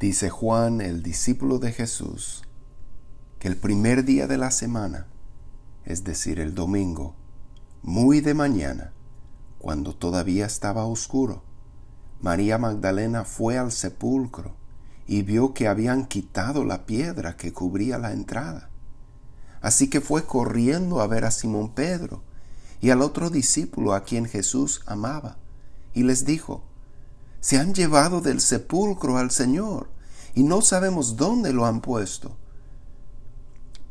Dice Juan, el discípulo de Jesús, que el primer día de la semana, es decir, el domingo, muy de mañana, cuando todavía estaba oscuro, María Magdalena fue al sepulcro y vio que habían quitado la piedra que cubría la entrada. Así que fue corriendo a ver a Simón Pedro y al otro discípulo a quien Jesús amaba, y les dijo, se han llevado del sepulcro al Señor y no sabemos dónde lo han puesto.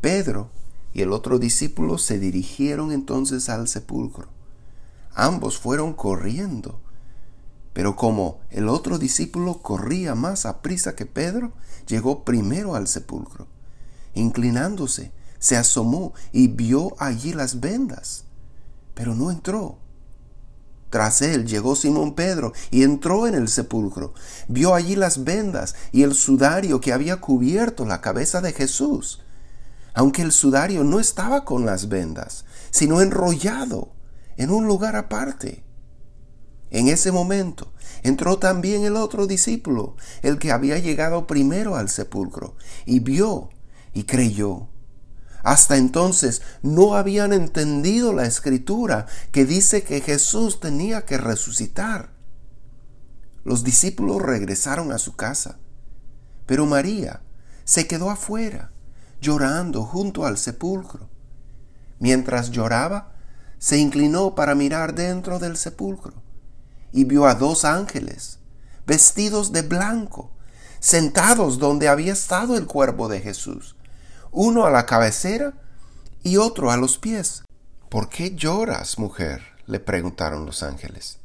Pedro y el otro discípulo se dirigieron entonces al sepulcro. Ambos fueron corriendo, pero como el otro discípulo corría más a prisa que Pedro, llegó primero al sepulcro. Inclinándose, se asomó y vio allí las vendas, pero no entró. Tras él llegó Simón Pedro y entró en el sepulcro. Vio allí las vendas y el sudario que había cubierto la cabeza de Jesús, aunque el sudario no estaba con las vendas, sino enrollado en un lugar aparte. En ese momento entró también el otro discípulo, el que había llegado primero al sepulcro, y vio y creyó. Hasta entonces no habían entendido la escritura que dice que Jesús tenía que resucitar. Los discípulos regresaron a su casa, pero María se quedó afuera, llorando junto al sepulcro. Mientras lloraba, se inclinó para mirar dentro del sepulcro y vio a dos ángeles, vestidos de blanco, sentados donde había estado el cuerpo de Jesús uno a la cabecera y otro a los pies. ¿Por qué lloras, mujer? le preguntaron los ángeles.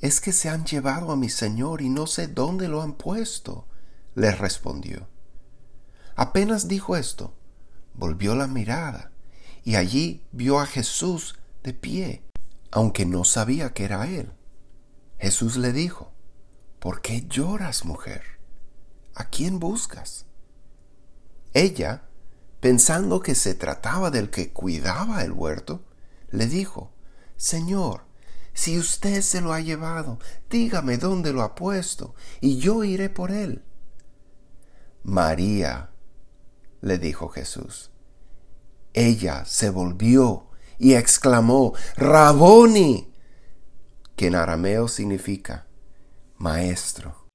Es que se han llevado a mi Señor y no sé dónde lo han puesto, le respondió. Apenas dijo esto, volvió la mirada y allí vio a Jesús de pie, aunque no sabía que era él. Jesús le dijo, ¿Por qué lloras, mujer? ¿A quién buscas? Ella, pensando que se trataba del que cuidaba el huerto, le dijo, Señor, si usted se lo ha llevado, dígame dónde lo ha puesto, y yo iré por él. María, le dijo Jesús. Ella se volvió y exclamó, Raboni, que en arameo significa maestro.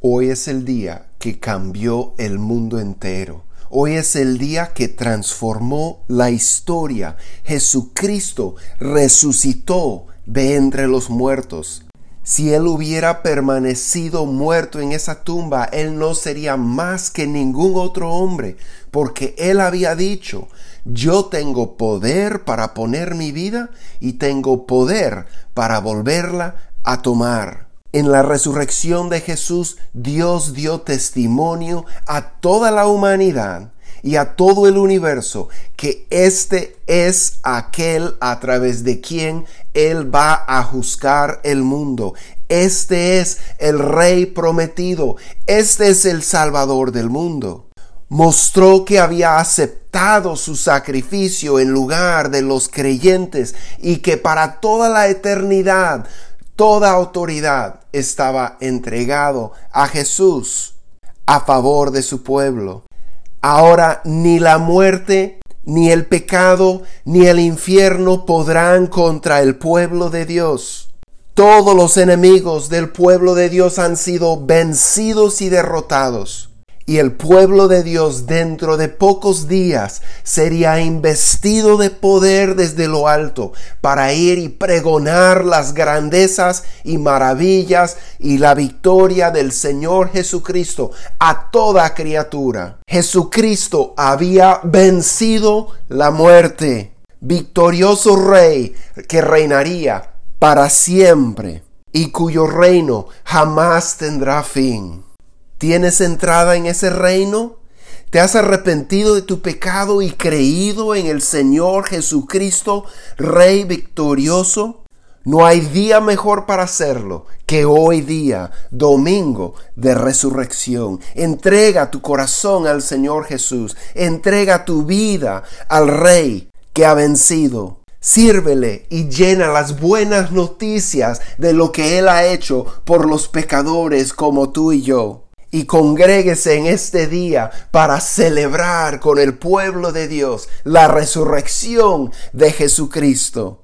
Hoy es el día que cambió el mundo entero Hoy es el día que transformó la historia. Jesucristo resucitó de entre los muertos. Si él hubiera permanecido muerto en esa tumba, él no sería más que ningún otro hombre, porque él había dicho, yo tengo poder para poner mi vida y tengo poder para volverla a tomar. En la resurrección de Jesús, Dios dio testimonio a toda la humanidad y a todo el universo que este es aquel a través de quien Él va a juzgar el mundo. Este es el Rey prometido. Este es el Salvador del mundo. Mostró que había aceptado su sacrificio en lugar de los creyentes y que para toda la eternidad toda autoridad estaba entregado a Jesús a favor de su pueblo. Ahora ni la muerte, ni el pecado, ni el infierno podrán contra el pueblo de Dios. Todos los enemigos del pueblo de Dios han sido vencidos y derrotados y el pueblo de Dios dentro de pocos días sería investido de poder desde lo alto para ir y pregonar las grandezas y maravillas y la victoria del Señor Jesucristo a toda criatura. Jesucristo había vencido la muerte, victorioso rey que reinaría para siempre y cuyo reino jamás tendrá fin. ¿Tienes entrada en ese reino? ¿Te has arrepentido de tu pecado y creído en el Señor Jesucristo, Rey victorioso? No hay día mejor para hacerlo que hoy día, domingo de resurrección. Entrega tu corazón al Señor Jesús. Entrega tu vida al Rey que ha vencido. Sírvele y llena las buenas noticias de lo que Él ha hecho por los pecadores como tú y yo y congréguese en este día para celebrar con el pueblo de Dios la resurrección de Jesucristo.